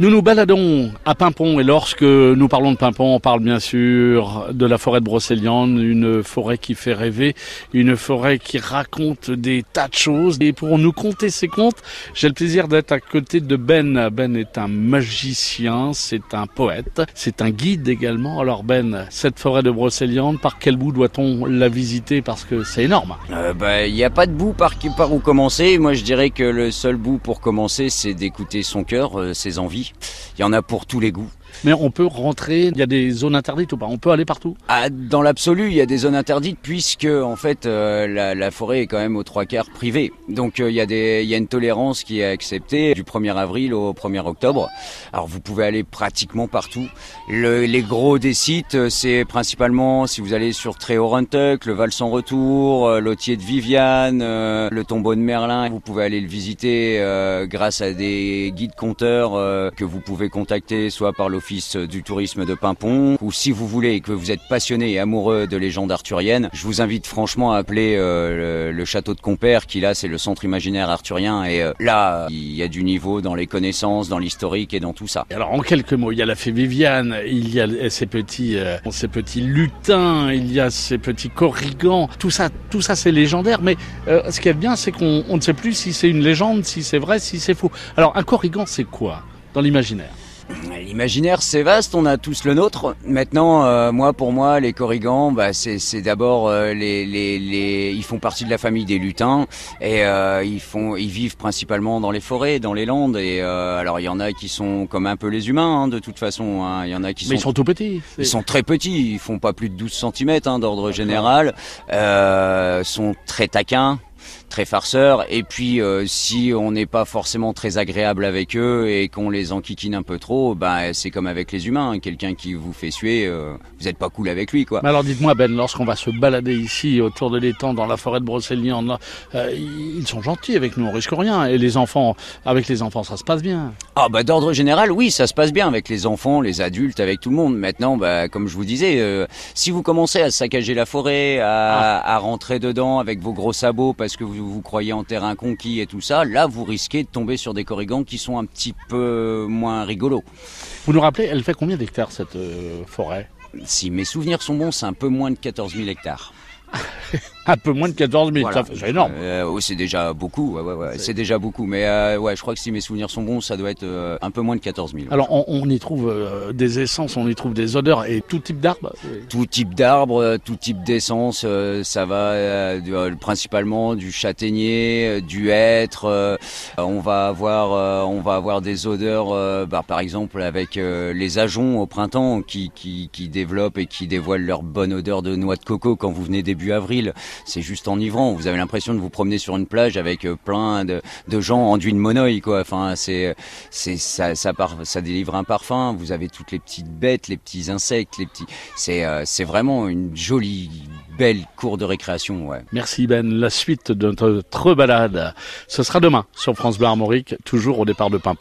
Nous nous baladons à Pimpon et lorsque nous parlons de Pimpon, on parle bien sûr de la forêt de Brocéliande, une forêt qui fait rêver, une forêt qui raconte des tas de choses. Et pour nous conter ces contes, j'ai le plaisir d'être à côté de Ben. Ben est un magicien, c'est un poète, c'est un guide également. Alors Ben, cette forêt de Brocéliande, par quel bout doit-on la visiter? Parce que c'est énorme. Euh, bah, il n'y a pas de bout par, par où commencer. Moi, je dirais que le seul bout pour commencer, c'est d'écouter son cœur, euh, ses envies. Il y en a pour tous les goûts. Mais on peut rentrer, il y a des zones interdites ou pas On peut aller partout ah, Dans l'absolu, il y a des zones interdites puisque en fait euh, la, forêt est quand même aux trois quarts privée. Donc euh, il, y a des, il y a une tolérance qui est acceptée du 1er avril au 1er octobre. Alors vous pouvez aller pratiquement partout. Le, les gros des sites, euh, c'est principalement si vous allez sur Tréorentuck, le Val sans retour, l'Otier de Viviane, le tombeau de Merlin. Vous pouvez aller le visiter grâce à des guides compteurs que vous pouvez contacter soit par l'office du tourisme de Pimpon, ou si vous voulez que vous êtes passionné et amoureux de légendes arthuriennes, je vous invite franchement à appeler euh, le, château de Compère, qui là c'est le centre imaginaire arthurien, et euh, là il y a du niveau dans les connaissances, dans l'historique et dans tout ça. Alors en quelques mots, il y a la fée Viviane, il y a ces petits, euh, ces petits lutins, il y a ces petits corrigans, tout ça, tout ça c'est légendaire, mais ce qui est bien c'est qu'on ne sait plus si c'est une légende, si c'est vrai, si c'est faux. Alors un corrigan c'est quoi dans l'imaginaire? L'imaginaire, c'est vaste, on a tous le nôtre. Maintenant, euh, moi, pour moi, les corrigans, bah, c'est d'abord euh, les, les, les, ils font partie de la famille des lutins et euh, ils font, ils vivent principalement dans les forêts, dans les landes. Et alors, il y en a qui sont comme un peu les humains, hein, de toute façon. Hein. Il y en a qui Mais sont. ils sont tout petits. Ils sont très petits. Ils font pas plus de 12 cm hein, d'ordre général. sont très taquins très farceurs. Et puis, euh, si on n'est pas forcément très agréable avec eux et qu'on les enquiquine un peu trop, ben c'est comme avec les humains. Quelqu'un qui vous fait suer, euh, vous n'êtes pas cool avec lui, quoi. Mais alors, dites-moi, Ben, lorsqu'on va se balader ici autour de l'étang, dans la forêt de Brocéliande, euh, ils sont gentils avec nous, on risque rien. Et les enfants, avec les enfants, ça se passe bien. Ah bah d'ordre général, oui, ça se passe bien avec les enfants, les adultes, avec tout le monde. Maintenant, bah, comme je vous disais, si vous commencez à saccager la forêt, à, ah. à rentrer dedans avec vos gros sabots parce que vous vous croyez en terrain conquis et tout ça, là vous risquez de tomber sur des corrigans qui sont un petit peu moins rigolos. Vous nous rappelez, elle fait combien d'hectares cette euh, forêt? Si mes souvenirs sont bons, c'est un peu moins de 14 000 hectares. un peu moins de 14 000, c'est énorme. Euh, c'est déjà beaucoup, ouais, ouais, ouais. c'est déjà beaucoup. Mais euh, ouais, je crois que si mes souvenirs sont bons, ça doit être euh, un peu moins de 14 000. Alors on, y trouve des essences, on y trouve des odeurs et tout type d'arbres Tout type d'arbres, tout type d'essence, ça va principalement du châtaignier, du hêtre. on va avoir, on va avoir des odeurs, bah, par exemple avec les ajoncs au printemps qui, qui, qui développent et qui dévoilent leur bonne odeur de noix de coco quand vous venez début avril c'est juste enivrant. Vous avez l'impression de vous promener sur une plage avec euh, plein de, gens enduits de monoï, quoi. Enfin, c'est, c'est, ça, ça, ça délivre un parfum. Vous avez toutes les petites bêtes, les petits insectes, les petits. C'est, euh, c'est vraiment une jolie, belle cour de récréation, ouais. Merci Ben. La suite de notre balade, ce sera demain sur France Bleu Armorique, toujours au départ de Pimpon.